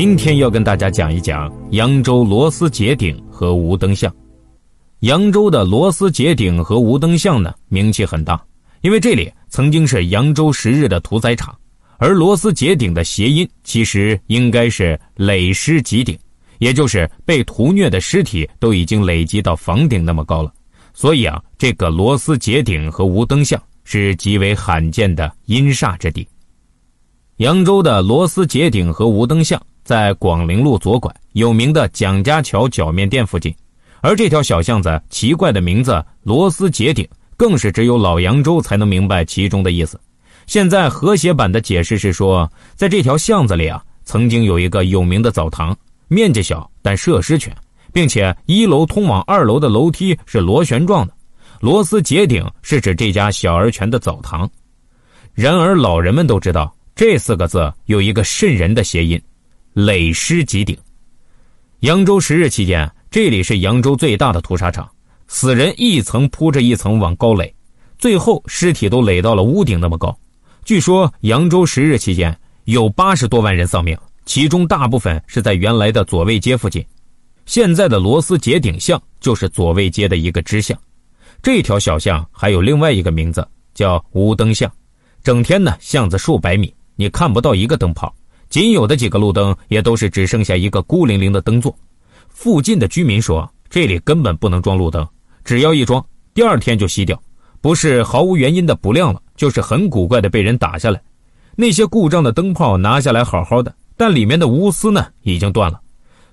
今天要跟大家讲一讲扬州螺丝结顶和无灯巷。扬州的螺丝结顶和无灯巷呢，名气很大，因为这里曾经是扬州十日的屠宰场。而螺丝结顶的谐音其实应该是累尸极顶，也就是被屠虐的尸体都已经累积到房顶那么高了。所以啊，这个螺丝结顶和无灯巷是极为罕见的阴煞之地。扬州的螺丝结顶和无灯巷。在广陵路左拐有名的蒋家桥脚面店附近，而这条小巷子奇怪的名字“螺丝结顶”，更是只有老扬州才能明白其中的意思。现在和谐版的解释是说，在这条巷子里啊，曾经有一个有名的澡堂，面积小但设施全，并且一楼通往二楼的楼梯是螺旋状的。螺丝结顶是指这家小而全的澡堂。然而老人们都知道，这四个字有一个瘆人的谐音。累尸极顶。扬州十日期间，这里是扬州最大的屠杀场，死人一层铺着一层往高垒，最后尸体都垒到了屋顶那么高。据说扬州十日期间有八十多万人丧命，其中大部分是在原来的左卫街附近。现在的螺丝结顶巷就是左卫街的一个支巷。这条小巷还有另外一个名字，叫无灯巷。整天呢，巷子数百米，你看不到一个灯泡。仅有的几个路灯也都是只剩下一个孤零零的灯座。附近的居民说，这里根本不能装路灯，只要一装，第二天就熄掉，不是毫无原因的不亮了，就是很古怪的被人打下来。那些故障的灯泡拿下来好好的，但里面的钨丝呢已经断了。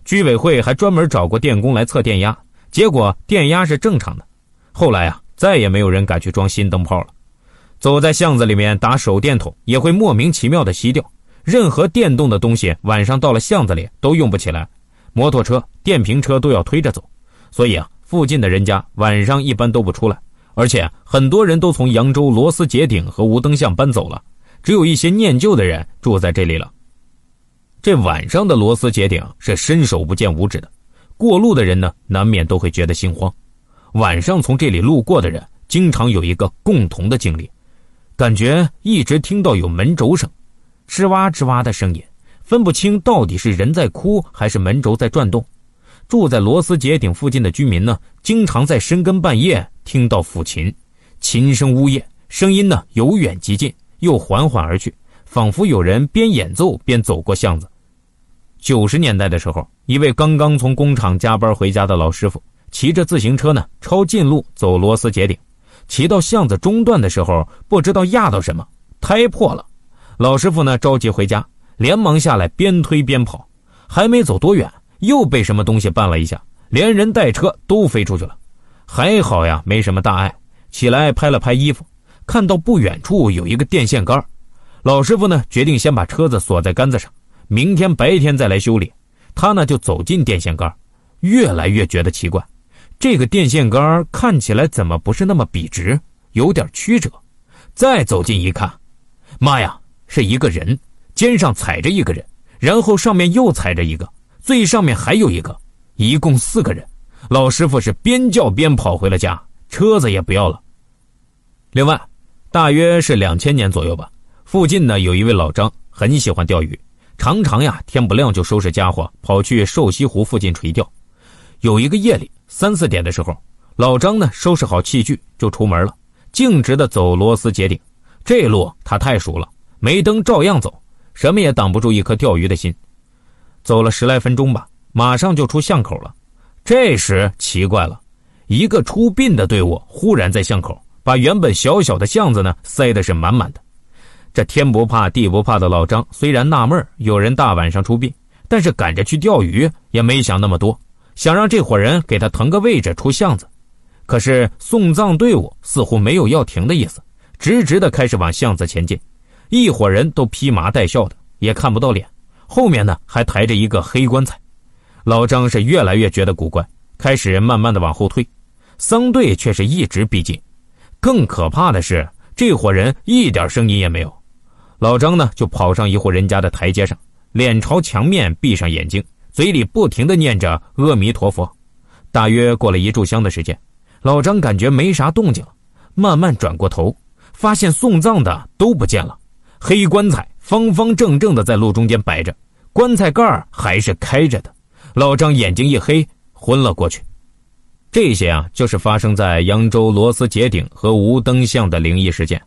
居委会还专门找过电工来测电压，结果电压是正常的。后来啊，再也没有人敢去装新灯泡了。走在巷子里面打手电筒，也会莫名其妙的熄掉。任何电动的东西，晚上到了巷子里都用不起来，摩托车、电瓶车都要推着走，所以啊，附近的人家晚上一般都不出来，而且很多人都从扬州螺丝结顶和无灯巷搬走了，只有一些念旧的人住在这里了。这晚上的螺丝结顶是伸手不见五指的，过路的人呢，难免都会觉得心慌。晚上从这里路过的人，经常有一个共同的经历，感觉一直听到有门轴声。吱哇吱哇的声音，分不清到底是人在哭还是门轴在转动。住在螺丝结顶附近的居民呢，经常在深更半夜听到抚琴，琴声呜咽，声音呢由远及近，又缓缓而去，仿佛有人边演奏边走过巷子。九十年代的时候，一位刚刚从工厂加班回家的老师傅，骑着自行车呢，抄近路走螺丝结顶，骑到巷子中段的时候，不知道压到什么，胎破了。老师傅呢着急回家，连忙下来边推边跑，还没走多远，又被什么东西绊了一下，连人带车都飞出去了。还好呀，没什么大碍。起来拍了拍衣服，看到不远处有一个电线杆，老师傅呢决定先把车子锁在杆子上，明天白天再来修理。他呢就走进电线杆，越来越觉得奇怪，这个电线杆看起来怎么不是那么笔直，有点曲折。再走近一看，妈呀！是一个人，肩上踩着一个人，然后上面又踩着一个，最上面还有一个，一共四个人。老师傅是边叫边跑回了家，车子也不要了。另外，大约是两千年左右吧，附近呢有一位老张，很喜欢钓鱼，常常呀天不亮就收拾家伙跑去瘦西湖附近垂钓。有一个夜里三四点的时候，老张呢收拾好器具就出门了，径直的走螺丝结顶，这路他太熟了。没灯照样走，什么也挡不住一颗钓鱼的心。走了十来分钟吧，马上就出巷口了。这时奇怪了，一个出殡的队伍忽然在巷口把原本小小的巷子呢塞的是满满的。这天不怕地不怕的老张虽然纳闷有人大晚上出殡，但是赶着去钓鱼也没想那么多，想让这伙人给他腾个位置出巷子。可是送葬队伍似乎没有要停的意思，直直的开始往巷子前进。一伙人都披麻戴孝的，也看不到脸，后面呢还抬着一个黑棺材。老张是越来越觉得古怪，开始慢慢的往后退，丧队却是一直逼近。更可怕的是，这伙人一点声音也没有。老张呢就跑上一户人家的台阶上，脸朝墙面，闭上眼睛，嘴里不停的念着阿弥陀佛。大约过了一炷香的时间，老张感觉没啥动静了，慢慢转过头，发现送葬的都不见了。黑棺材方方正正的在路中间摆着，棺材盖还是开着的。老张眼睛一黑，昏了过去。这些啊，就是发生在扬州螺丝结顶和无灯巷的灵异事件。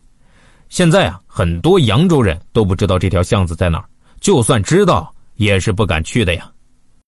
现在啊，很多扬州人都不知道这条巷子在哪儿，就算知道，也是不敢去的呀。